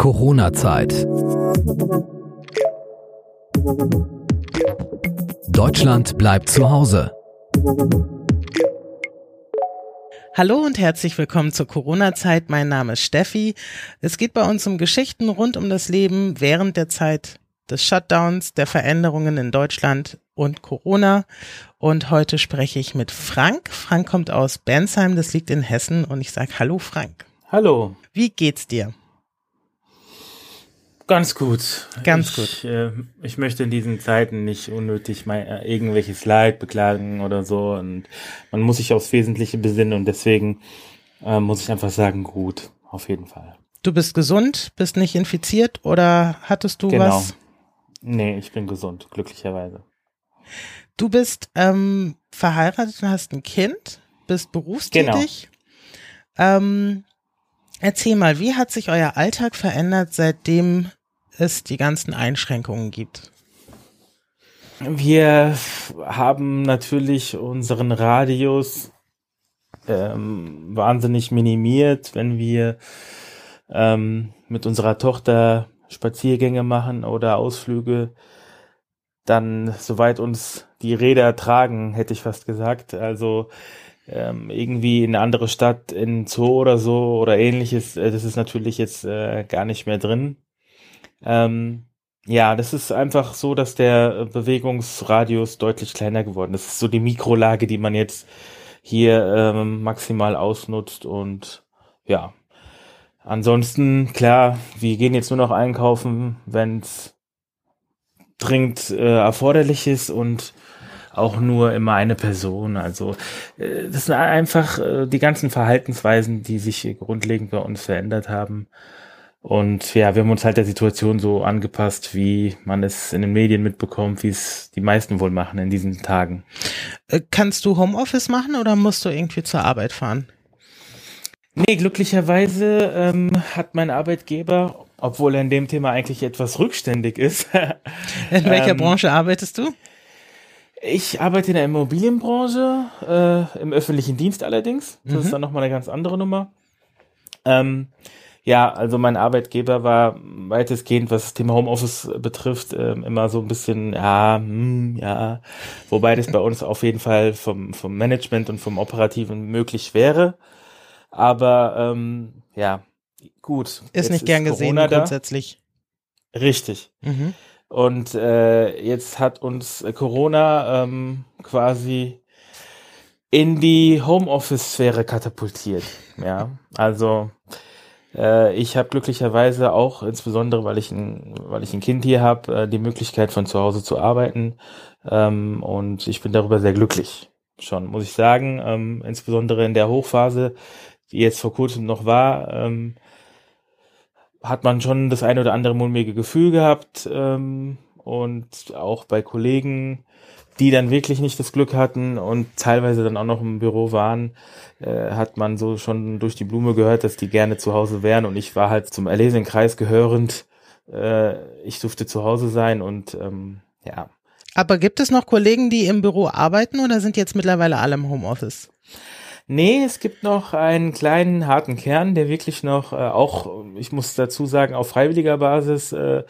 Corona-Zeit. Deutschland bleibt zu Hause. Hallo und herzlich willkommen zur Corona-Zeit. Mein Name ist Steffi. Es geht bei uns um Geschichten rund um das Leben während der Zeit des Shutdowns, der Veränderungen in Deutschland und Corona. Und heute spreche ich mit Frank. Frank kommt aus Bensheim, das liegt in Hessen. Und ich sage Hallo Frank. Hallo. Wie geht's dir? Ganz gut. Ganz ich, gut. Äh, ich möchte in diesen Zeiten nicht unnötig mein, äh, irgendwelches Leid beklagen oder so. Und man muss sich aufs Wesentliche besinnen und deswegen äh, muss ich einfach sagen, gut, auf jeden Fall. Du bist gesund, bist nicht infiziert oder hattest du genau. was? Nee, ich bin gesund, glücklicherweise. Du bist ähm, verheiratet und hast ein Kind, bist berufstätig. Genau. Ähm, erzähl mal, wie hat sich euer Alltag verändert, seitdem es die ganzen Einschränkungen gibt? Wir haben natürlich unseren Radius ähm, wahnsinnig minimiert, wenn wir ähm, mit unserer Tochter Spaziergänge machen oder Ausflüge, dann soweit uns die Räder tragen, hätte ich fast gesagt. Also ähm, irgendwie in eine andere Stadt, in Zoo oder so oder ähnliches, äh, das ist natürlich jetzt äh, gar nicht mehr drin. Ähm, ja, das ist einfach so, dass der Bewegungsradius deutlich kleiner geworden ist. Das ist so die Mikrolage, die man jetzt hier ähm, maximal ausnutzt und ja. Ansonsten, klar, wir gehen jetzt nur noch einkaufen, wenn es dringend äh, erforderlich ist und auch nur immer eine Person. Also äh, das sind einfach äh, die ganzen Verhaltensweisen, die sich grundlegend bei uns verändert haben. Und ja, wir haben uns halt der Situation so angepasst, wie man es in den Medien mitbekommt, wie es die meisten wohl machen in diesen Tagen. Äh, kannst du Homeoffice machen oder musst du irgendwie zur Arbeit fahren? Nee, glücklicherweise ähm, hat mein Arbeitgeber, obwohl er in dem Thema eigentlich etwas rückständig ist. in welcher ähm, Branche arbeitest du? Ich arbeite in der Immobilienbranche, äh, im öffentlichen Dienst allerdings. Das mhm. ist dann nochmal eine ganz andere Nummer. Ähm, ja, also mein Arbeitgeber war weitestgehend, was das Thema Homeoffice betrifft, äh, immer so ein bisschen, ja, hm, ja, wobei das bei uns auf jeden Fall vom, vom Management und vom Operativen möglich wäre. Aber ähm, ja, gut. Ist nicht gern gesehen grundsätzlich. Da. Richtig. Mhm. Und äh, jetzt hat uns Corona ähm, quasi in die Homeoffice-Sphäre katapultiert. Ja, also äh, ich habe glücklicherweise auch, insbesondere weil ich ein, weil ich ein Kind hier habe, äh, die Möglichkeit von zu Hause zu arbeiten. Ähm, und ich bin darüber sehr glücklich. Schon, muss ich sagen. Ähm, insbesondere in der Hochphase, die jetzt vor kurzem noch war, ähm, hat man schon das eine oder andere mulmige Gefühl gehabt und auch bei Kollegen, die dann wirklich nicht das Glück hatten und teilweise dann auch noch im Büro waren, äh, hat man so schon durch die Blume gehört, dass die gerne zu Hause wären und ich war halt zum erlesenen Kreis gehörend. Äh, ich durfte zu Hause sein und ähm, ja. Aber gibt es noch Kollegen, die im Büro arbeiten oder sind jetzt mittlerweile alle im Homeoffice? Nee, es gibt noch einen kleinen harten Kern, der wirklich noch äh, auch, ich muss dazu sagen, auf freiwilliger Basis äh,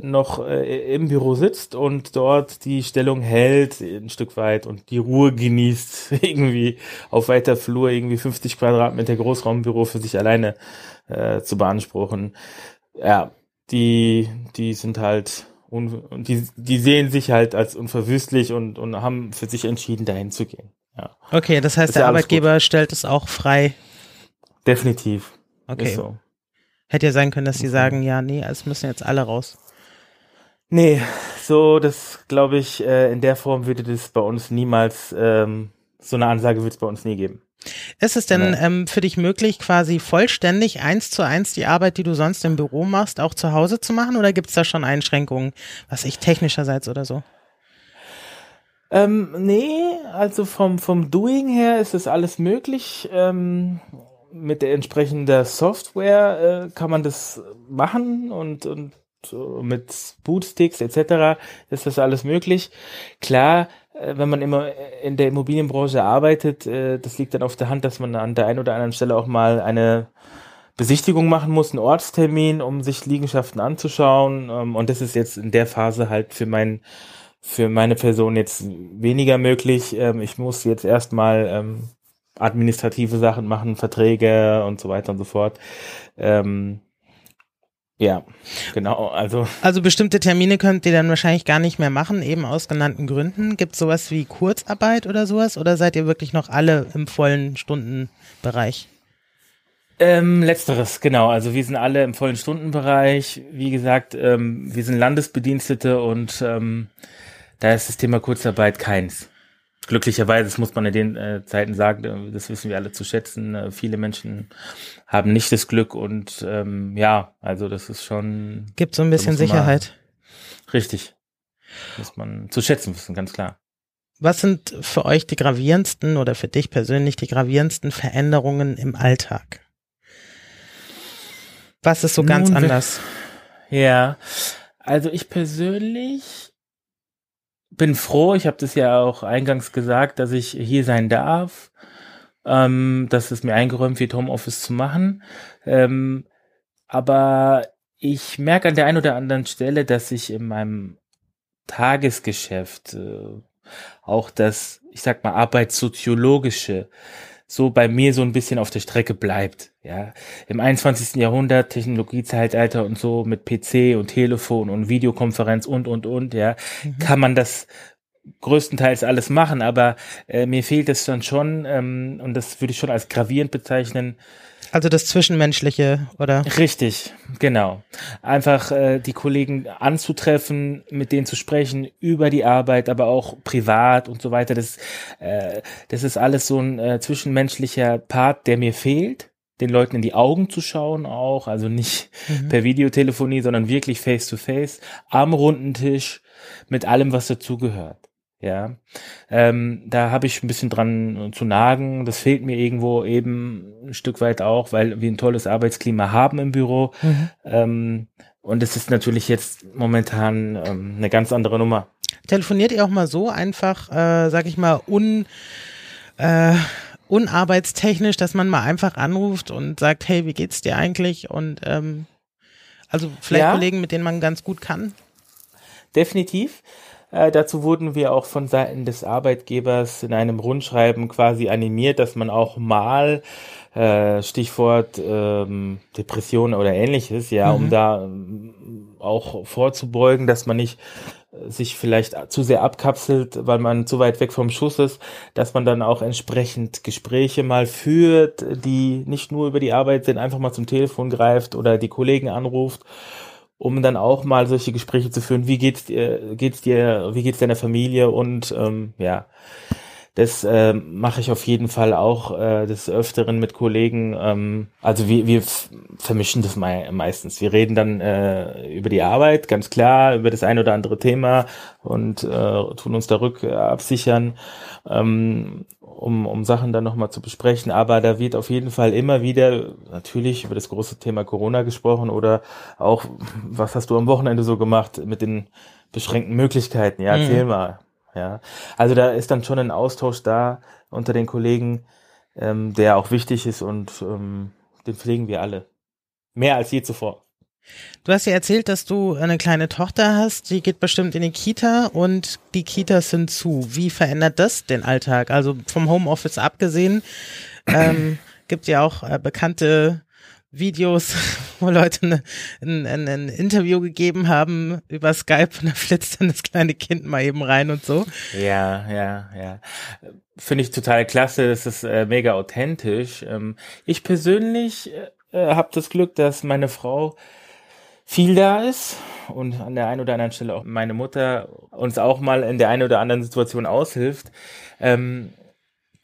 noch äh, im Büro sitzt und dort die Stellung hält ein Stück weit und die Ruhe genießt, irgendwie auf weiter Flur irgendwie 50 Quadratmeter Großraumbüro für sich alleine äh, zu beanspruchen. Ja, die, die sind halt und die, die sehen sich halt als unverwüstlich und, und haben für sich entschieden, dahin zu gehen. Ja. Okay, das heißt, ist der ja Arbeitgeber stellt es auch frei. Definitiv. Okay. So. Hätte ja sein können, dass sie sagen, ja, nee, es müssen jetzt alle raus. Nee, so, das glaube ich, äh, in der Form würde das bei uns niemals, ähm, so eine Ansage wird es bei uns nie geben. Ist es denn ähm, für dich möglich, quasi vollständig eins zu eins die Arbeit, die du sonst im Büro machst, auch zu Hause zu machen? Oder gibt es da schon Einschränkungen, was ich technischerseits oder so? Ähm, nee, also vom, vom Doing her ist das alles möglich. Ähm, mit der entsprechenden Software äh, kann man das machen und, und mit Bootsticks etc. ist das alles möglich. Klar, äh, wenn man immer in der Immobilienbranche arbeitet, äh, das liegt dann auf der Hand, dass man an der einen oder anderen Stelle auch mal eine Besichtigung machen muss, einen Ortstermin, um sich Liegenschaften anzuschauen. Ähm, und das ist jetzt in der Phase halt für mein, für meine Person jetzt weniger möglich. Ähm, ich muss jetzt erstmal ähm, administrative Sachen machen, Verträge und so weiter und so fort. Ähm, ja, genau. Also also bestimmte Termine könnt ihr dann wahrscheinlich gar nicht mehr machen, eben aus genannten Gründen. Gibt es sowas wie Kurzarbeit oder sowas? Oder seid ihr wirklich noch alle im vollen Stundenbereich? Ähm, letzteres, genau. Also wir sind alle im vollen Stundenbereich. Wie gesagt, ähm, wir sind Landesbedienstete und ähm, da ist das Thema Kurzarbeit keins. Glücklicherweise, das muss man in den äh, Zeiten sagen, äh, das wissen wir alle zu schätzen. Äh, viele Menschen haben nicht das Glück und ähm, ja, also das ist schon. Gibt so ein bisschen Sicherheit. richtig. Muss man zu schätzen wissen, ganz klar. Was sind für euch die gravierendsten oder für dich persönlich die gravierendsten Veränderungen im Alltag? Was ist so ganz Nun, anders? Ja, also ich persönlich bin froh, ich habe das ja auch eingangs gesagt, dass ich hier sein darf, ähm, dass es mir eingeräumt wird, Homeoffice zu machen. Ähm, aber ich merke an der einen oder anderen Stelle, dass ich in meinem Tagesgeschäft äh, auch das, ich sag mal, arbeitssoziologische so bei mir so ein bisschen auf der Strecke bleibt. Ja, im 21. Jahrhundert Technologiezeitalter und so mit PC und Telefon und Videokonferenz und und und, ja, mhm. kann man das größtenteils alles machen, aber äh, mir fehlt es dann schon ähm, und das würde ich schon als gravierend bezeichnen, also das Zwischenmenschliche, oder? Richtig, genau. Einfach äh, die Kollegen anzutreffen, mit denen zu sprechen über die Arbeit, aber auch privat und so weiter. Das, äh, das ist alles so ein äh, zwischenmenschlicher Part, der mir fehlt den Leuten in die Augen zu schauen auch, also nicht mhm. per Videotelefonie, sondern wirklich face to face, am runden Tisch mit allem, was dazugehört. Ja, ähm, da habe ich ein bisschen dran zu nagen. Das fehlt mir irgendwo eben ein Stück weit auch, weil wir ein tolles Arbeitsklima haben im Büro. Mhm. Ähm, und es ist natürlich jetzt momentan ähm, eine ganz andere Nummer. Telefoniert ihr auch mal so einfach, äh, sag ich mal, un, äh, unarbeitstechnisch, dass man mal einfach anruft und sagt, hey, wie geht's dir eigentlich? Und ähm, also vielleicht ja. Kollegen, mit denen man ganz gut kann. Definitiv. Äh, dazu wurden wir auch von Seiten des Arbeitgebers in einem Rundschreiben quasi animiert, dass man auch mal äh, Stichwort ähm, Depression oder ähnliches, ja, mhm. um da ähm, auch vorzubeugen, dass man nicht äh, sich vielleicht zu sehr abkapselt, weil man zu weit weg vom Schuss ist, dass man dann auch entsprechend Gespräche mal führt, die nicht nur über die Arbeit sind, einfach mal zum Telefon greift oder die Kollegen anruft um dann auch mal solche Gespräche zu führen. Wie geht's dir, geht's dir, wie geht's deiner Familie und ähm, ja, das äh, mache ich auf jeden Fall auch äh, des Öfteren mit Kollegen. Ähm, also wir, wir vermischen das me meistens. Wir reden dann äh, über die Arbeit, ganz klar, über das ein oder andere Thema und äh, tun uns da rück absichern. Ähm, um, um Sachen dann nochmal zu besprechen. Aber da wird auf jeden Fall immer wieder natürlich über das große Thema Corona gesprochen oder auch, was hast du am Wochenende so gemacht mit den beschränkten Möglichkeiten? Ja, erzähl mhm. mal. Ja, also da ist dann schon ein Austausch da unter den Kollegen, ähm, der auch wichtig ist und ähm, den pflegen wir alle. Mehr als je zuvor. Du hast ja erzählt, dass du eine kleine Tochter hast, die geht bestimmt in die Kita und die Kitas sind zu. Wie verändert das den Alltag? Also vom Homeoffice abgesehen, ähm, gibt ja auch äh, bekannte Videos, wo Leute ne, ein, ein, ein, Interview gegeben haben über Skype und da flitzt dann das kleine Kind mal eben rein und so. Ja, ja, ja. Finde ich total klasse, das ist äh, mega authentisch. Ähm, ich persönlich äh, äh habe das Glück, dass meine Frau viel da ist und an der einen oder anderen Stelle auch meine Mutter uns auch mal in der einen oder anderen Situation aushilft. Ähm,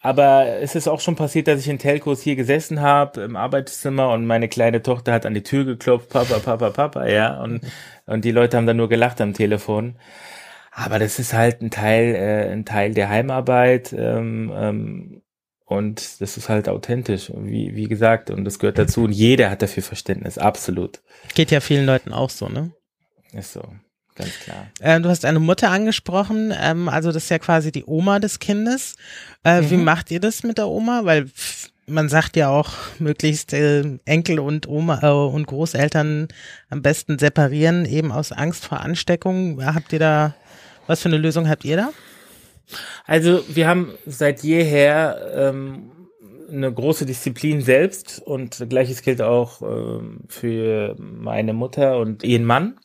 aber es ist auch schon passiert, dass ich in Telcos hier gesessen habe im Arbeitszimmer und meine kleine Tochter hat an die Tür geklopft, Papa, Papa, Papa, ja, und, und die Leute haben dann nur gelacht am Telefon. Aber das ist halt ein Teil, äh, ein Teil der Heimarbeit. Ähm, ähm, und das ist halt authentisch, wie, wie gesagt, und das gehört dazu. Und jeder hat dafür Verständnis, absolut. Geht ja vielen Leuten auch so, ne? Ist so, ganz klar. Äh, du hast eine Mutter angesprochen, ähm, also das ist ja quasi die Oma des Kindes. Äh, mhm. Wie macht ihr das mit der Oma? Weil man sagt ja auch, möglichst äh, Enkel und Oma äh, und Großeltern am besten separieren, eben aus Angst vor Ansteckung. Habt ihr da, was für eine Lösung habt ihr da? Also wir haben seit jeher ähm, eine große Disziplin selbst und gleiches gilt auch ähm, für meine Mutter und ihren Mann.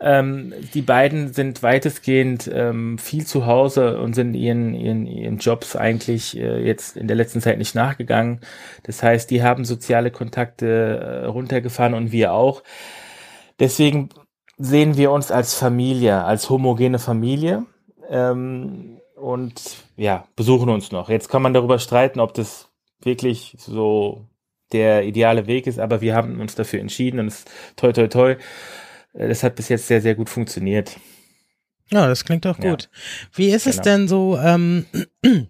Ähm, die beiden sind weitestgehend ähm, viel zu Hause und sind ihren, ihren, ihren Jobs eigentlich äh, jetzt in der letzten Zeit nicht nachgegangen. Das heißt, die haben soziale Kontakte äh, runtergefahren und wir auch. Deswegen sehen wir uns als Familie, als homogene Familie ähm, und ja, besuchen uns noch. Jetzt kann man darüber streiten, ob das wirklich so der ideale Weg ist, aber wir haben uns dafür entschieden und es toi toi toi das hat bis jetzt sehr, sehr gut funktioniert. Ja, das klingt doch gut. Ja. Wie ist genau. es denn so, ähm,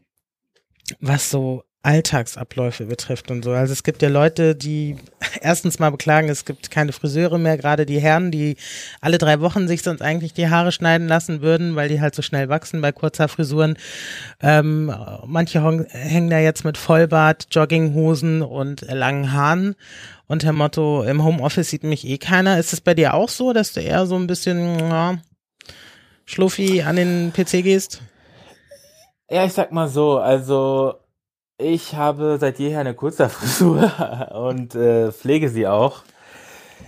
was so Alltagsabläufe betrifft und so. Also es gibt ja Leute, die erstens mal beklagen, es gibt keine Friseure mehr, gerade die Herren, die alle drei Wochen sich sonst eigentlich die Haare schneiden lassen würden, weil die halt so schnell wachsen bei kurzer Frisuren. Ähm, manche hängen da jetzt mit Vollbart, Jogginghosen und langen Haaren unter Motto, im Homeoffice sieht mich eh keiner. Ist es bei dir auch so, dass du eher so ein bisschen ja, schluffi an den PC gehst? Ja, ich sag mal so, also ich habe seit jeher eine kurze Frisur und äh, pflege sie auch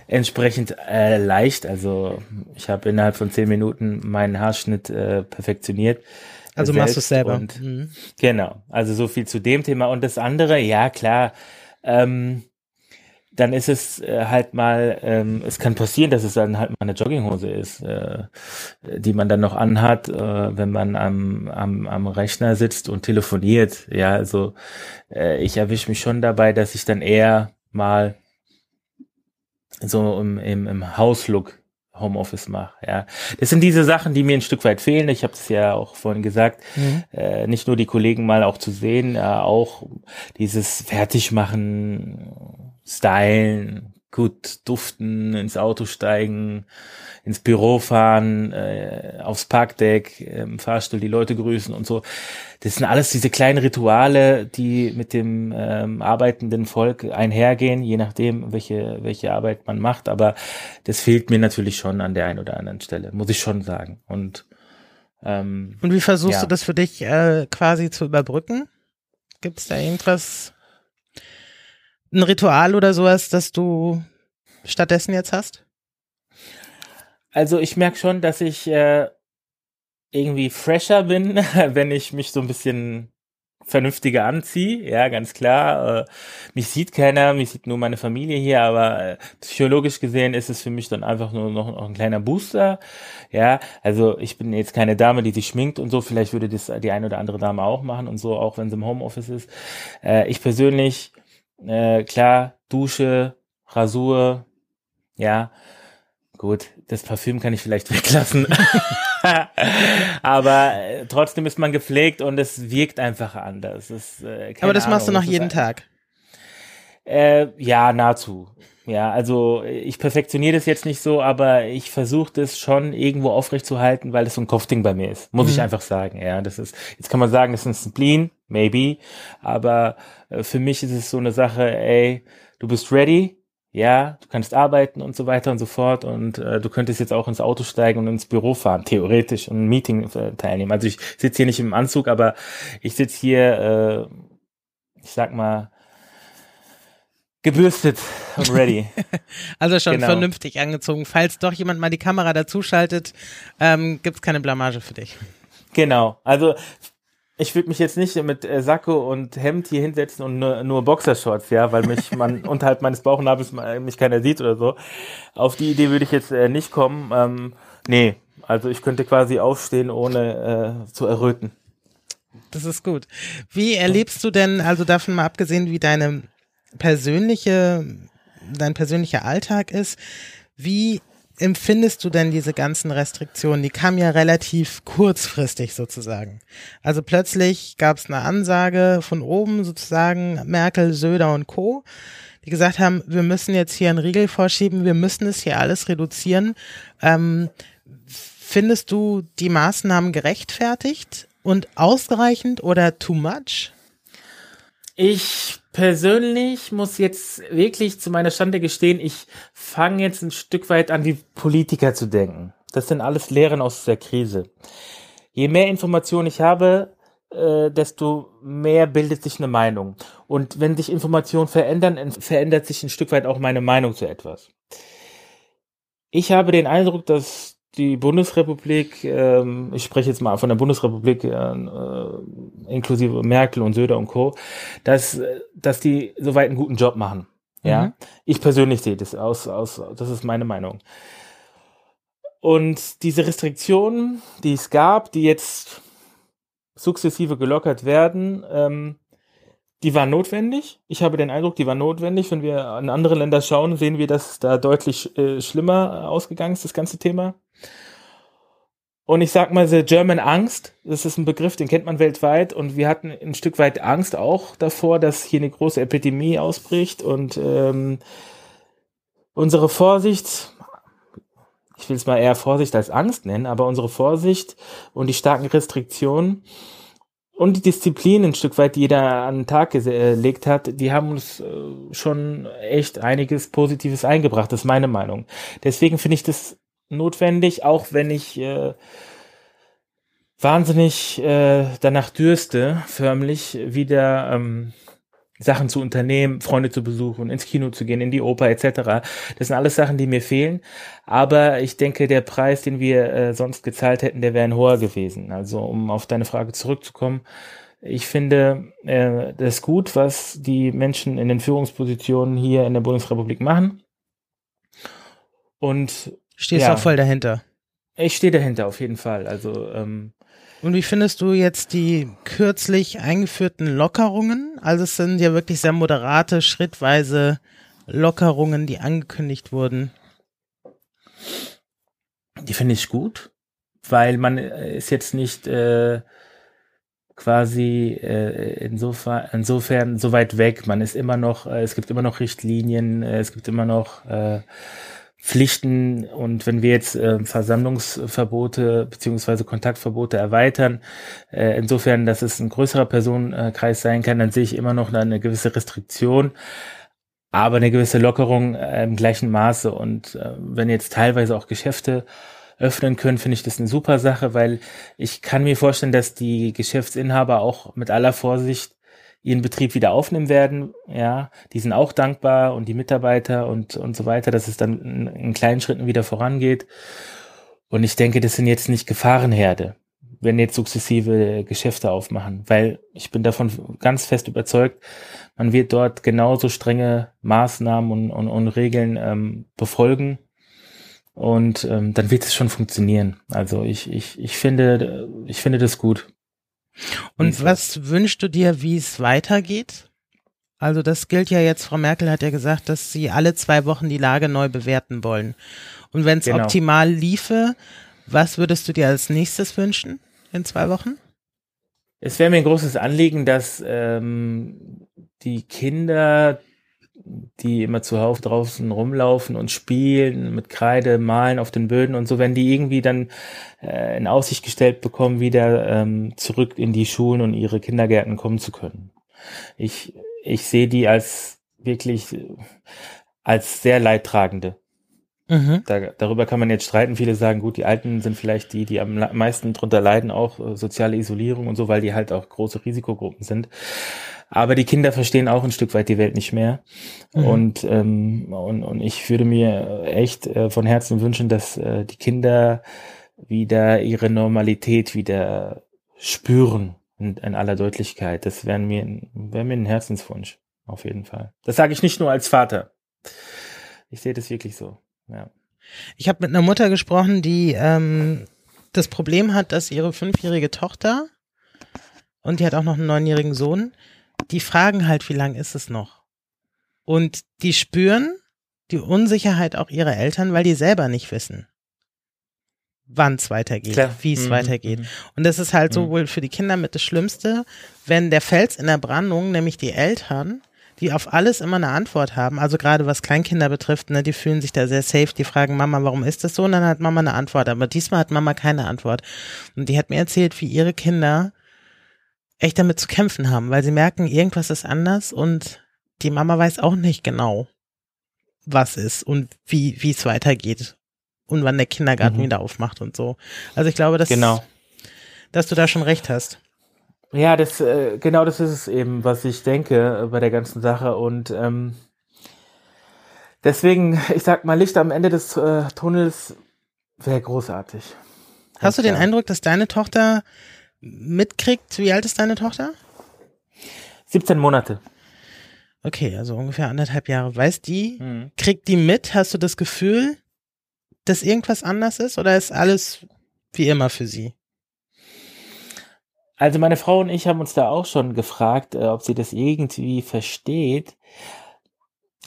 entsprechend äh, leicht. Also ich habe innerhalb von zehn Minuten meinen Haarschnitt äh, perfektioniert. Also machst du es selber. Und, mhm. Genau. Also so viel zu dem Thema. Und das andere, ja klar. Ähm, dann ist es äh, halt mal, ähm, es kann passieren, dass es dann halt mal eine Jogginghose ist, äh, die man dann noch anhat, äh, wenn man am, am, am Rechner sitzt und telefoniert. Ja, also äh, ich erwische mich schon dabei, dass ich dann eher mal so im, im, im Hauslook Homeoffice mache. Ja, das sind diese Sachen, die mir ein Stück weit fehlen. Ich habe es ja auch vorhin gesagt, mhm. äh, nicht nur die Kollegen mal auch zu sehen, äh, auch dieses Fertigmachen stylen, gut duften, ins Auto steigen, ins Büro fahren, äh, aufs Parkdeck, im Fahrstuhl die Leute grüßen und so. Das sind alles diese kleinen Rituale, die mit dem ähm, arbeitenden Volk einhergehen, je nachdem, welche, welche Arbeit man macht. Aber das fehlt mir natürlich schon an der einen oder anderen Stelle, muss ich schon sagen. Und, ähm, und wie versuchst ja. du das für dich äh, quasi zu überbrücken? Gibt es da irgendwas, ein Ritual oder sowas, das du stattdessen jetzt hast? Also ich merke schon, dass ich äh, irgendwie fresher bin, wenn ich mich so ein bisschen vernünftiger anziehe, ja, ganz klar. Äh, mich sieht keiner, mich sieht nur meine Familie hier, aber äh, psychologisch gesehen ist es für mich dann einfach nur noch, noch ein kleiner Booster, ja. Also ich bin jetzt keine Dame, die sich schminkt und so, vielleicht würde das die eine oder andere Dame auch machen und so, auch wenn sie im Homeoffice ist. Äh, ich persönlich äh, klar, Dusche, Rasur, ja, gut, das Parfüm kann ich vielleicht weglassen. Aber äh, trotzdem ist man gepflegt und es wirkt einfach anders. Ist, äh, Aber das Ahnung, machst du noch jeden Tag? Äh, ja, nahezu. Ja, also ich perfektioniere das jetzt nicht so, aber ich versuche das schon irgendwo aufrechtzuerhalten, weil das so ein Kopfding bei mir ist. Muss mhm. ich einfach sagen. Ja, das ist, jetzt kann man sagen, das ist ein Spleen, maybe, aber äh, für mich ist es so eine Sache, ey, du bist ready, ja, du kannst arbeiten und so weiter und so fort und äh, du könntest jetzt auch ins Auto steigen und ins Büro fahren, theoretisch, und ein Meeting äh, teilnehmen. Also ich sitze hier nicht im Anzug, aber ich sitze hier, äh, ich sag mal, gebürstet und ready. also schon genau. vernünftig angezogen. Falls doch jemand mal die Kamera dazuschaltet, ähm, gibt keine Blamage für dich. Genau. Also ich würde mich jetzt nicht mit äh, Sakko und Hemd hier hinsetzen und nur, nur Boxershorts, ja, weil mich man unterhalb meines Bauchnabels mich keiner sieht oder so. Auf die Idee würde ich jetzt äh, nicht kommen. Ähm, nee, also ich könnte quasi aufstehen, ohne äh, zu erröten. Das ist gut. Wie erlebst du denn, also davon mal abgesehen, wie deine persönliche, dein persönlicher Alltag ist, wie empfindest du denn diese ganzen Restriktionen? Die kamen ja relativ kurzfristig sozusagen. Also plötzlich gab es eine Ansage von oben sozusagen Merkel, Söder und Co., die gesagt haben, wir müssen jetzt hier einen Riegel vorschieben, wir müssen es hier alles reduzieren. Ähm, findest du die Maßnahmen gerechtfertigt und ausreichend oder too much? Ich persönlich muss jetzt wirklich zu meiner Schande gestehen, ich fange jetzt ein Stück weit an, wie Politiker zu denken. Das sind alles Lehren aus der Krise. Je mehr Informationen ich habe, äh, desto mehr bildet sich eine Meinung. Und wenn sich Informationen verändern, verändert sich ein Stück weit auch meine Meinung zu etwas. Ich habe den Eindruck, dass die Bundesrepublik, ähm, ich spreche jetzt mal von der Bundesrepublik, äh, äh, inklusive Merkel und Söder und Co., dass, dass die soweit einen guten Job machen. Ja, mhm. ich persönlich sehe das aus, aus, das ist meine Meinung. Und diese Restriktionen, die es gab, die jetzt sukzessive gelockert werden, ähm, die waren notwendig. Ich habe den Eindruck, die waren notwendig. Wenn wir an andere Länder schauen, sehen wir, dass da deutlich äh, schlimmer ausgegangen ist, das ganze Thema. Und ich sag mal, the German Angst, das ist ein Begriff, den kennt man weltweit. Und wir hatten ein Stück weit Angst auch davor, dass hier eine große Epidemie ausbricht. Und ähm, unsere Vorsicht, ich will es mal eher Vorsicht als Angst nennen, aber unsere Vorsicht und die starken Restriktionen und die Disziplin ein Stück weit, die jeder an den Tag gelegt hat, die haben uns äh, schon echt einiges Positives eingebracht, das ist meine Meinung. Deswegen finde ich das notwendig, auch wenn ich äh, wahnsinnig äh, danach dürste, förmlich wieder ähm, Sachen zu unternehmen, Freunde zu besuchen, ins Kino zu gehen, in die Oper etc. Das sind alles Sachen, die mir fehlen. Aber ich denke, der Preis, den wir äh, sonst gezahlt hätten, der wäre ein hoher gewesen. Also um auf deine Frage zurückzukommen, ich finde äh, das gut, was die Menschen in den Führungspositionen hier in der Bundesrepublik machen. Und stehst ja, auch voll dahinter. Ich stehe dahinter auf jeden Fall. Also ähm, und wie findest du jetzt die kürzlich eingeführten Lockerungen? Also es sind ja wirklich sehr moderate, schrittweise Lockerungen, die angekündigt wurden. Die finde ich gut, weil man äh, ist jetzt nicht äh, quasi äh, insofern, insofern so weit weg. Man ist immer noch, äh, es gibt immer noch Richtlinien, äh, es gibt immer noch äh, Pflichten und wenn wir jetzt äh, Versammlungsverbote beziehungsweise Kontaktverbote erweitern, äh, insofern, dass es ein größerer Personenkreis sein kann, dann sehe ich immer noch eine gewisse Restriktion, aber eine gewisse Lockerung äh, im gleichen Maße. Und äh, wenn jetzt teilweise auch Geschäfte öffnen können, finde ich das eine super Sache, weil ich kann mir vorstellen, dass die Geschäftsinhaber auch mit aller Vorsicht ihren Betrieb wieder aufnehmen werden. Ja, die sind auch dankbar und die Mitarbeiter und, und so weiter, dass es dann in, in kleinen Schritten wieder vorangeht. Und ich denke, das sind jetzt nicht Gefahrenherde, wenn jetzt sukzessive Geschäfte aufmachen, weil ich bin davon ganz fest überzeugt, man wird dort genauso strenge Maßnahmen und, und, und Regeln ähm, befolgen. Und ähm, dann wird es schon funktionieren. Also ich, ich, ich finde, ich finde das gut. Und was wünschst du dir, wie es weitergeht? Also das gilt ja jetzt, Frau Merkel hat ja gesagt, dass sie alle zwei Wochen die Lage neu bewerten wollen. Und wenn es genau. optimal liefe, was würdest du dir als nächstes wünschen in zwei Wochen? Es wäre mir ein großes Anliegen, dass ähm, die Kinder die immer zuhauf draußen rumlaufen und spielen, mit Kreide malen auf den Böden und so, wenn die irgendwie dann äh, in Aussicht gestellt bekommen, wieder ähm, zurück in die Schulen und ihre Kindergärten kommen zu können. Ich, ich sehe die als wirklich als sehr leidtragende. Mhm. Da, darüber kann man jetzt streiten. Viele sagen, gut, die Alten sind vielleicht die, die am meisten drunter leiden, auch äh, soziale Isolierung und so, weil die halt auch große Risikogruppen sind. Aber die Kinder verstehen auch ein Stück weit die Welt nicht mehr. Mhm. Und, ähm, und, und ich würde mir echt äh, von Herzen wünschen, dass äh, die Kinder wieder ihre Normalität wieder spüren in, in aller Deutlichkeit. Das wäre mir, wär mir ein Herzenswunsch, auf jeden Fall. Das sage ich nicht nur als Vater. Ich sehe das wirklich so. Ja. Ich habe mit einer Mutter gesprochen, die ähm, das Problem hat, dass ihre fünfjährige Tochter und die hat auch noch einen neunjährigen Sohn, die fragen halt, wie lang ist es noch? Und die spüren die Unsicherheit auch ihrer Eltern, weil die selber nicht wissen, wann es weitergeht, wie es mhm. weitergeht. Mhm. Und das ist halt mhm. sowohl für die Kinder mit das Schlimmste, wenn der Fels in der Brandung, nämlich die Eltern, die auf alles immer eine Antwort haben, also gerade was Kleinkinder betrifft, ne, die fühlen sich da sehr safe, die fragen Mama, warum ist das so? Und dann hat Mama eine Antwort, aber diesmal hat Mama keine Antwort. Und die hat mir erzählt, wie ihre Kinder echt damit zu kämpfen haben, weil sie merken, irgendwas ist anders und die Mama weiß auch nicht genau, was ist und wie wie es weitergeht und wann der Kindergarten Mhm. wieder aufmacht und so. Also ich glaube, dass, Genau. dass du da schon recht hast. Ja, das, äh, genau das ist es eben, was ich denke äh, bei der ganzen Sache. Und ähm, deswegen, ich sag mal, Licht am Ende des äh, Tunnels wäre großartig. Hast du den klar. Eindruck, dass deine Tochter mitkriegt, wie alt ist deine Tochter? 17 Monate. Okay, also ungefähr anderthalb Jahre. Weiß die, Mhm. kriegt die mit? Hast du das Gefühl, dass irgendwas anders ist oder ist alles wie immer für sie? Also meine Frau und ich haben uns da auch schon gefragt, äh, ob sie das irgendwie versteht.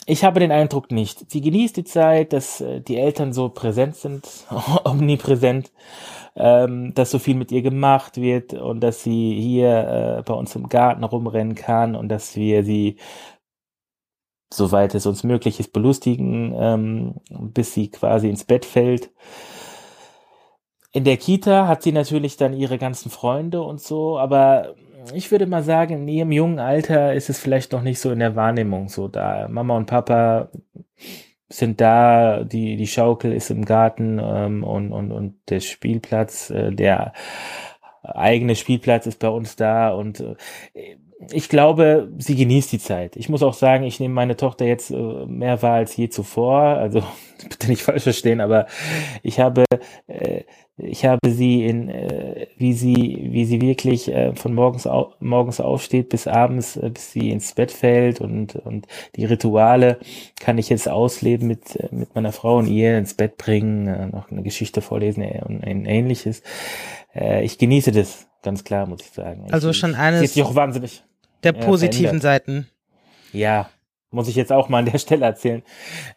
Ich habe den Eindruck nicht. Sie genießt die Zeit, dass äh, die Eltern so präsent sind, omnipräsent, ähm, dass so viel mit ihr gemacht wird und dass sie hier äh, bei uns im Garten rumrennen kann und dass wir sie, soweit es uns möglich ist, belustigen, ähm, bis sie quasi ins Bett fällt. In der Kita hat sie natürlich dann ihre ganzen Freunde und so, aber ich würde mal sagen, in ihrem jungen Alter ist es vielleicht noch nicht so in der Wahrnehmung so da. Mama und Papa sind da, die, die Schaukel ist im Garten ähm, und, und, und der Spielplatz, äh, der eigene Spielplatz ist bei uns da und äh, ich glaube, sie genießt die Zeit. Ich muss auch sagen, ich nehme meine Tochter jetzt äh, mehr wahr als je zuvor. Also bitte nicht falsch verstehen, aber ich habe äh, ich habe sie in äh, wie sie wie sie wirklich äh, von morgens au morgens aufsteht bis abends äh, bis sie ins Bett fällt und und die Rituale kann ich jetzt ausleben mit äh, mit meiner Frau und ihr ins Bett bringen äh, noch eine Geschichte vorlesen und ein ähnliches äh, ich genieße das ganz klar muss ich sagen Also ich, schon eines- sich auch wahnsinnig Der Ja, positiven verändert. Seiten. ja, muss ich jetzt auch mal an der Stelle erzählen.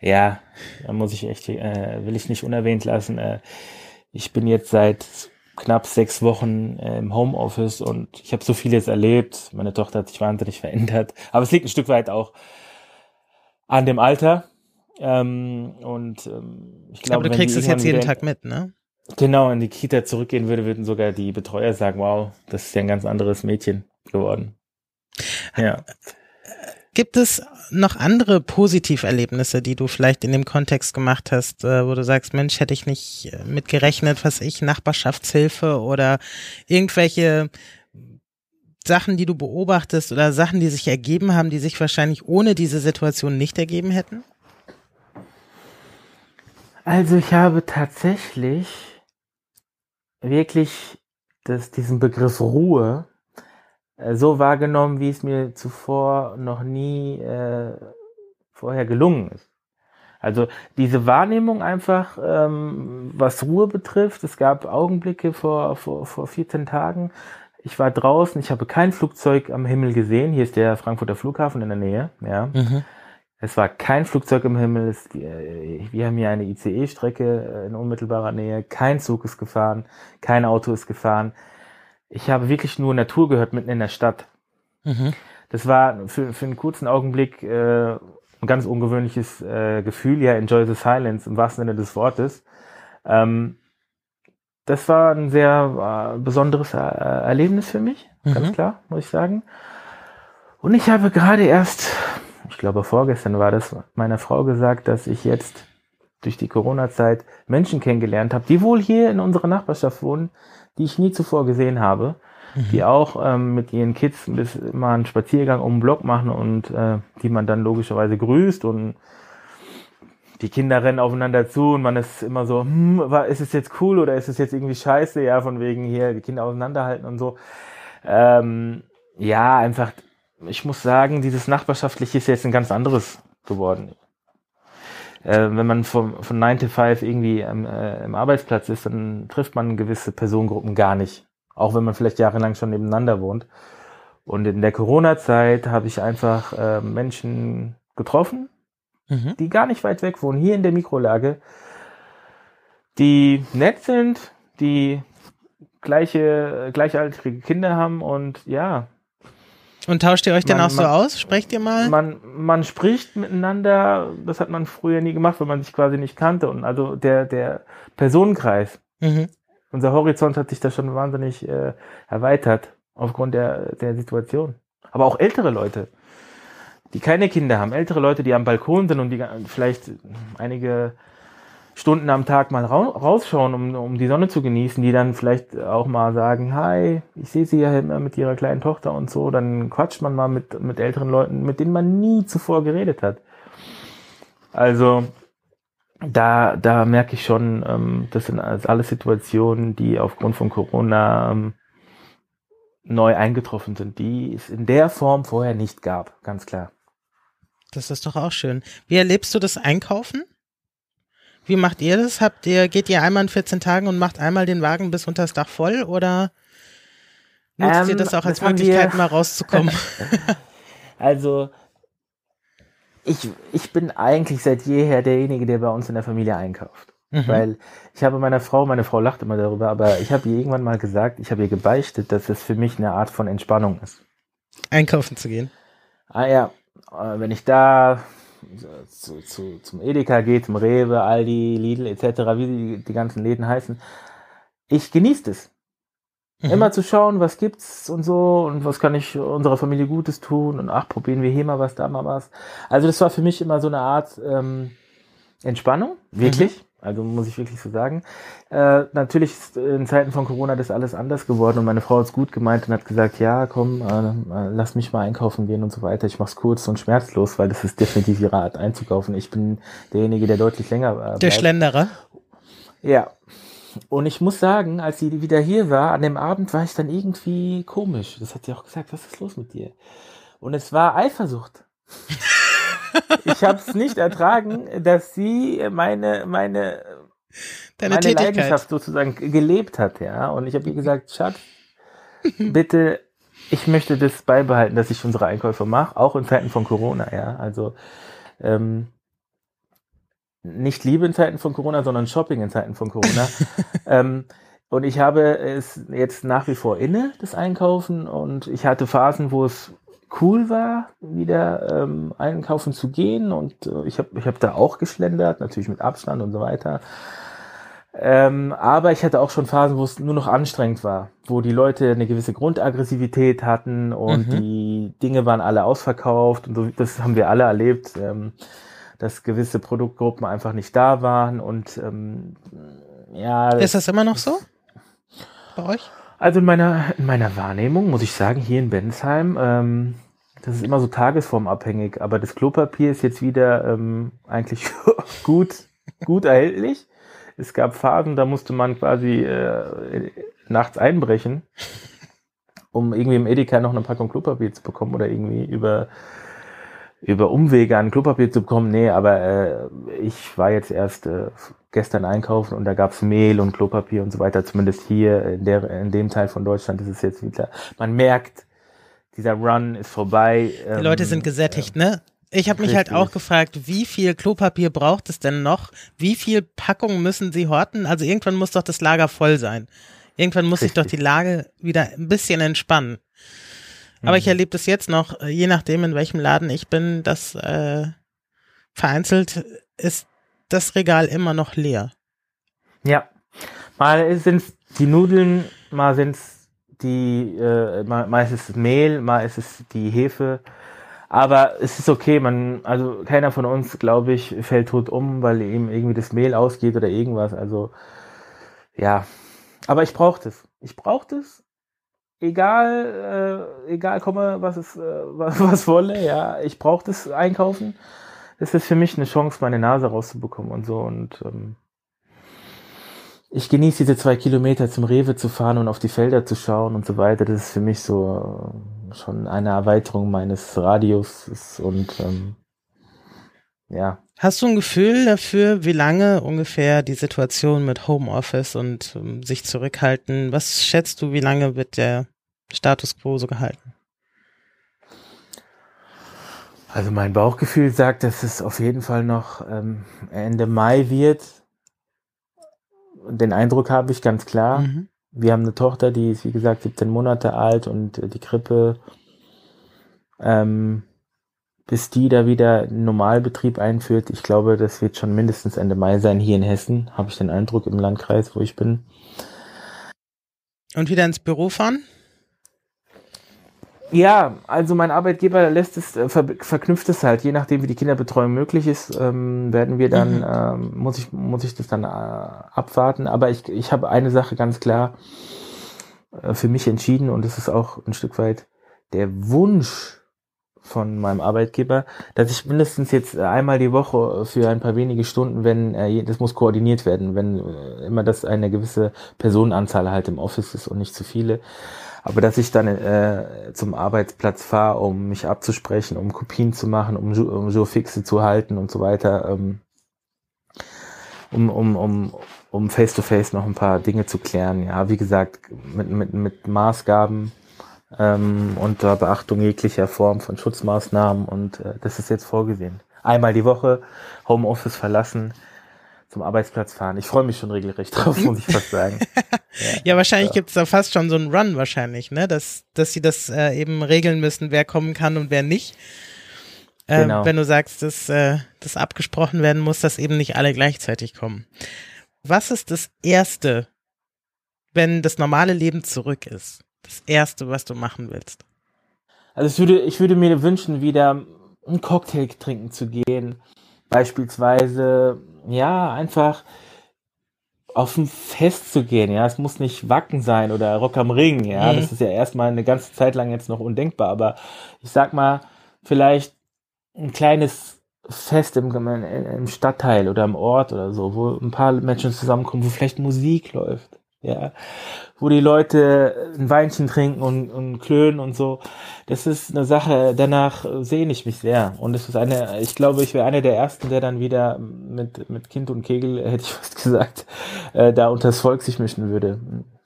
Ja, da muss ich echt, äh, will ich nicht unerwähnt lassen. Äh, ich bin jetzt seit knapp sechs Wochen äh, im Homeoffice und ich habe so vieles erlebt. Meine Tochter hat sich wahnsinnig verändert. Aber es liegt ein Stück weit auch an dem Alter. Ähm, und ähm, ich glaube, Aber du kriegst es jetzt jeden Tag mit, ne? Genau, in die Kita zurückgehen würde, würden sogar die Betreuer sagen, wow, das ist ja ein ganz anderes Mädchen geworden. Ja. Gibt es noch andere Positiverlebnisse, die du vielleicht in dem Kontext gemacht hast, äh, wo du sagst, Mensch, hätte ich nicht äh, mit gerechnet, was ich, Nachbarschaftshilfe oder irgendwelche Sachen, die du beobachtest oder Sachen, die sich ergeben haben, die sich wahrscheinlich ohne diese Situation nicht ergeben hätten? Also ich habe tatsächlich wirklich das, diesen Begriff Ruhe äh, so wahrgenommen, wie es mir zuvor noch nie äh, vorher gelungen ist. Also diese Wahrnehmung einfach, ähm, was Ruhe betrifft, es gab Augenblicke vor, vor, vor 14 Tagen, ich war draußen, ich habe kein Flugzeug am Himmel gesehen, hier ist der Frankfurter Flughafen in der Nähe, ja. Es war kein Flugzeug im Himmel. Es, äh, wir haben hier eine ICE-Strecke äh, in unmittelbarer Nähe. Kein Zug ist gefahren. Kein Auto ist gefahren. Ich habe wirklich nur Natur gehört mitten in der Stadt. Mhm. Das war für, für einen kurzen Augenblick äh, ein ganz ungewöhnliches äh, Gefühl. Ja, enjoy the silence im wahrsten Sinne des Wortes. Ähm, das war ein sehr äh, besonderes äh, Erlebnis für mich, ganz Mhm. klar, muss ich sagen. Und ich habe gerade erst, ich glaube vorgestern war das, meiner Frau gesagt, dass ich jetzt durch die Corona-Zeit Menschen kennengelernt habe, die wohl hier in unserer Nachbarschaft wohnen, die ich nie zuvor gesehen habe, die auch ähm, mit ihren Kids bis mal einen Spaziergang um den Block machen und äh, die man dann logischerweise grüßt und die Kinder rennen aufeinander zu und man ist immer so, hm, ist es jetzt cool oder ist es jetzt irgendwie scheiße? Ja, von wegen hier die Kinder auseinanderhalten und so. Ähm, ja, einfach, ich muss sagen, dieses Nachbarschaftliche ist jetzt ein ganz anderes geworden. Äh, wenn man vom, von 9 to 5 irgendwie am, äh, im Arbeitsplatz ist, dann trifft man gewisse Personengruppen gar nicht. Auch wenn man vielleicht jahrelang schon nebeneinander wohnt. Und in der Corona-Zeit habe ich einfach äh, Menschen getroffen, Mhm. die gar nicht weit weg wohnen, hier in der Mikrolage, die nett sind, die gleiche, gleichaltrige Kinder haben und ja, Und tauscht ihr euch denn Man- auch so man- aus? Sprecht ihr mal? man, man spricht miteinander, das hat man früher nie gemacht, weil man sich quasi nicht kannte und also der, der Personenkreis, Mhm. unser Horizont hat sich da schon wahnsinnig äh, erweitert aufgrund der, der Situation. Aber auch ältere Leute, die keine Kinder haben, ältere Leute, die am Balkon sind und die vielleicht einige Stunden am Tag mal ra rausschauen, um, um die Sonne zu genießen, die dann vielleicht auch mal sagen, hi, ich sehe sie ja immer mit ihrer kleinen Tochter und so, dann quatscht man mal mit, mit älteren Leuten, mit denen man nie zuvor geredet hat. Also da, da merke ich schon, ähm, das sind alles Situationen, die aufgrund von Corona ähm, neu eingetroffen sind, die es in der Form vorher nicht gab, ganz klar. Das ist doch auch schön. Wie erlebst du das Einkaufen? Wie macht ihr das? Habt ihr, geht ihr einmal in 14 Tagen und macht einmal den Wagen bis unter das Dach voll oder nutzt ähm, ihr das auch als das Möglichkeit, mal rauszukommen? also, ich, ich bin eigentlich seit jeher derjenige, der bei uns in der Familie einkauft. Mhm. Weil ich habe meiner Frau, meine Frau lacht immer darüber, aber ich habe ihr irgendwann mal gesagt, ich habe ihr gebeichtet, dass es für mich eine Art von Entspannung ist. Einkaufen zu gehen. Ah ja, äh, wenn ich da zu, zu, zum Edeka gehe, zum Rewe, Aldi, Lidl etc., wie die, die ganzen Läden heißen, ich genieße es. Mhm. Immer zu schauen, was gibt's und so und was kann ich unserer Familie Gutes tun und ach, probieren wir hier mal was, da mal was. Also das war für mich immer so eine Art ähm, Entspannung, wirklich. Mhm. Also muss ich wirklich so sagen. Äh, natürlich ist in Zeiten von Corona das alles anders geworden und meine Frau hat es gut gemeint und hat gesagt, ja, komm, äh, lass mich mal einkaufen gehen und so weiter. Ich mach's kurz und schmerzlos, weil das ist definitiv ihre Art einzukaufen. Ich bin derjenige, der deutlich länger äh, bleibt. Der Schlenderer? Ja. Und ich muss sagen, als sie wieder hier war, an dem Abend war ich dann irgendwie komisch. Das hat sie auch gesagt, was ist los mit dir? Und es war Eifersucht. ich habe es nicht ertragen, dass sie meine meine Deine meine Tätigkeit. Leidenschaft sozusagen gelebt hat, ja. Und ich habe ihr gesagt, Schatz, bitte, ich möchte das beibehalten, dass ich unsere Einkäufe mache, auch in Zeiten von Corona, ja. Also ähm, nicht Liebe in Zeiten von Corona, sondern Shopping in Zeiten von Corona. ähm, und ich habe es jetzt nach wie vor inne, das Einkaufen. Und ich hatte Phasen, wo es cool war, wieder ähm, einkaufen zu gehen. Und äh, ich habe ich hab da auch geschlendert, natürlich mit Abstand und so weiter. Ähm, aber ich hatte auch schon Phasen, wo es nur noch anstrengend war, wo die Leute eine gewisse Grundaggressivität hatten und mhm. die Dinge waren alle ausverkauft und so, das haben wir alle erlebt, ähm, dass gewisse Produktgruppen einfach nicht da waren und ähm, ja. Ist das immer noch so bei euch? Also in meiner, in meiner Wahrnehmung muss ich sagen, hier in Bensheim, ähm, das ist immer so tagesformabhängig, aber das Klopapier ist jetzt wieder ähm, eigentlich gut, gut erhältlich. Es gab Phasen, da musste man quasi äh, nachts einbrechen, um irgendwie im Edeka noch eine Packung Klopapier zu bekommen oder irgendwie über über Umwege an Klopapier zu bekommen. Nee, aber äh, ich war jetzt erst äh, gestern einkaufen und da gab's Mehl und Klopapier und so weiter. Zumindest hier in, der, in dem Teil von Deutschland ist es jetzt wieder. Man merkt, dieser Run ist vorbei. Die Leute sind ähm, gesättigt, äh, ne? Ich habe mich halt auch gefragt, wie viel Klopapier braucht es denn noch? Wie viel Packungen müssen sie horten? Also irgendwann muss doch das Lager voll sein. Irgendwann muss sich doch die Lage wieder ein bisschen entspannen. Aber mhm. ich erlebe das jetzt noch, je nachdem, in welchem Laden ich bin, dass äh, vereinzelt ist das Regal immer noch leer. Ja. Mal sind es die Nudeln, mal sind es die, äh, mal, mal ist es Mehl, mal ist es die Hefe. Aber es ist okay, man, also keiner von uns, glaube ich, fällt tot um, weil ihm irgendwie das Mehl ausgeht oder irgendwas. Also ja. Aber ich brauche das. Ich brauche das egal, äh, egal komme, was es, äh, was, was wolle, ja, ich brauche das Einkaufen. Das ist für mich eine Chance, meine Nase rauszubekommen und so. Und ähm, ich genieße diese zwei Kilometer zum Rewe zu fahren und auf die Felder zu schauen und so weiter. Das ist für mich so äh, schon eine Erweiterung meines Radius und ähm, ja. Hast du ein Gefühl dafür, wie lange ungefähr die Situation mit Homeoffice und um, sich zurückhalten, was schätzt du, wie lange wird der Status quo so gehalten? Also mein Bauchgefühl sagt, dass es auf jeden Fall noch ähm, Ende Mai wird. Den Eindruck habe ich ganz klar. Mhm. Wir haben eine Tochter, die ist wie gesagt 17 Monate alt und äh, die Krippe ähm, bis die da wieder Normalbetrieb einführt, ich glaube, das wird schon mindestens Ende Mai sein hier in Hessen, habe ich den Eindruck im Landkreis, wo ich bin. Und wieder ins Büro fahren? Ja, also mein Arbeitgeber lässt es, äh, ver verknüpft es halt, je nachdem wie die Kinderbetreuung möglich ist, ähm, werden wir dann, mhm. ähm, muss ich, muss ich das dann äh, abwarten. Aber ich, ich habe eine Sache ganz klar äh, für mich entschieden und es ist auch ein Stück weit der Wunsch von meinem Arbeitgeber, dass ich mindestens jetzt einmal die Woche für ein paar wenige Stunden, wenn äh, das muss koordiniert werden, wenn äh, immer das eine gewisse Personenanzahl halt im Office ist und nicht zu viele, aber dass ich dann äh, zum Arbeitsplatz fahre, um mich abzusprechen, um Kopien zu machen, um, um Jourfixe zu halten und so weiter, ähm, um, um, um, um face-to-face -face noch ein paar Dinge zu klären. Ja, wie gesagt, mit, mit, mit Maßgaben ähm, unter Beachtung jeglicher Form von Schutzmaßnahmen und äh, das ist jetzt vorgesehen. Einmal die Woche Homeoffice verlassen, zum Arbeitsplatz fahren. Ich freue mich schon regelrecht drauf, muss ich fast sagen. ja, ja, wahrscheinlich ja. gibt es da fast schon so einen Run wahrscheinlich, ne? Dass, dass sie das äh, eben regeln müssen, wer kommen kann und wer nicht. Äh, genau. Wenn du sagst, dass äh, das abgesprochen werden muss, dass eben nicht alle gleichzeitig kommen. Was ist das Erste, wenn das normale Leben zurück ist? Das Erste, was du machen willst? Also ich würde, ich würde mir wünschen, wieder einen Cocktail trinken zu gehen. Beispielsweise, ja, einfach auf ein Fest zu gehen, ja, es muss nicht Wacken sein oder Rock am Ring, ja, mhm. das ist ja erstmal eine ganze Zeit lang jetzt noch undenkbar, aber ich sag mal, vielleicht ein kleines Fest im, im Stadtteil oder im Ort oder so, wo ein paar Menschen zusammenkommen, wo vielleicht Musik läuft, ja, wo die Leute ein Weinchen trinken und, und klönen und so. Das ist eine Sache, danach sehne ich mich sehr. Und es ist eine, ich glaube, ich wäre einer der ersten, der dann wieder mit, mit Kind und Kegel, hätte ich fast gesagt, äh, da unter das Volk sich mischen würde.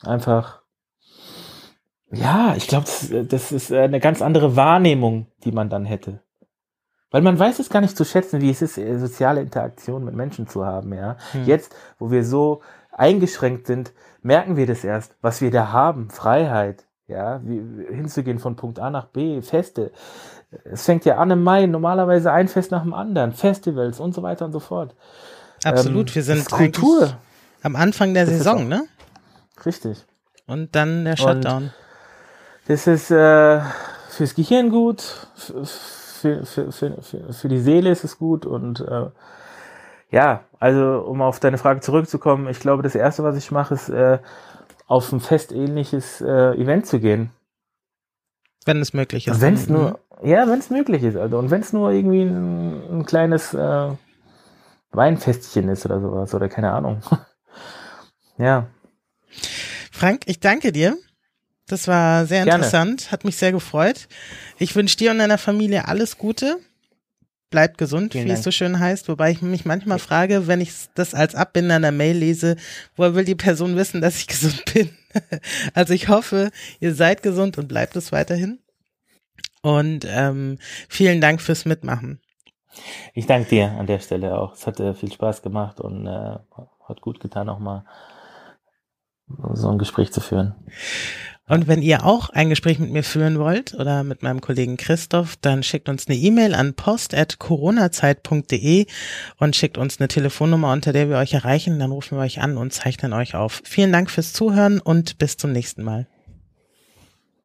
Einfach, ja, ich glaube, das, das ist eine ganz andere Wahrnehmung, die man dann hätte. Weil man weiß es gar nicht zu schätzen, wie es ist, soziale Interaktion mit Menschen zu haben, ja. Hm. Jetzt, wo wir so eingeschränkt sind, merken wir das erst, was wir da haben, Freiheit, ja, wie, hinzugehen von Punkt A nach B, Feste. Es fängt ja an im Mai, normalerweise ein Fest nach dem anderen, Festivals und so weiter und so fort. Absolut, ähm, wir sind Kultur. am Anfang der das Saison, ne? Richtig. Und dann der Shutdown. Und das ist äh, fürs Gehirn gut, für, für, für, für, die Seele ist es gut und äh, ja, also um auf deine Frage zurückzukommen, ich glaube, das Erste, was ich mache, ist äh, auf ein festähnliches äh, Event zu gehen. Wenn es möglich ist. Wenn es nur, mhm. ja, wenn es möglich ist, also und wenn es nur irgendwie ein, ein kleines äh, Weinfestchen ist oder sowas oder keine Ahnung. ja. Frank, ich danke dir. Das war sehr interessant, Gerne. hat mich sehr gefreut. Ich wünsche dir und deiner Familie alles Gute bleibt gesund, Vielen wie Dank. es so schön heißt. Wobei ich mich manchmal frage, wenn ich das als Abbinder einer Mail lese, woher will die Person wissen, dass ich gesund bin? also ich hoffe, ihr seid gesund und bleibt es weiterhin. Und ähm, vielen Dank fürs Mitmachen. Ich danke dir an der Stelle auch. Es hat äh, viel Spaß gemacht und äh, hat gut getan, auch mal so ein Gespräch zu führen. Und wenn ihr auch ein Gespräch mit mir führen wollt oder mit meinem Kollegen Christoph, dann schickt uns eine E-Mail an post.coronazeit.de und schickt uns eine Telefonnummer, unter der wir euch erreichen. Dann rufen wir euch an und zeichnen euch auf. Vielen Dank fürs Zuhören und bis zum nächsten Mal.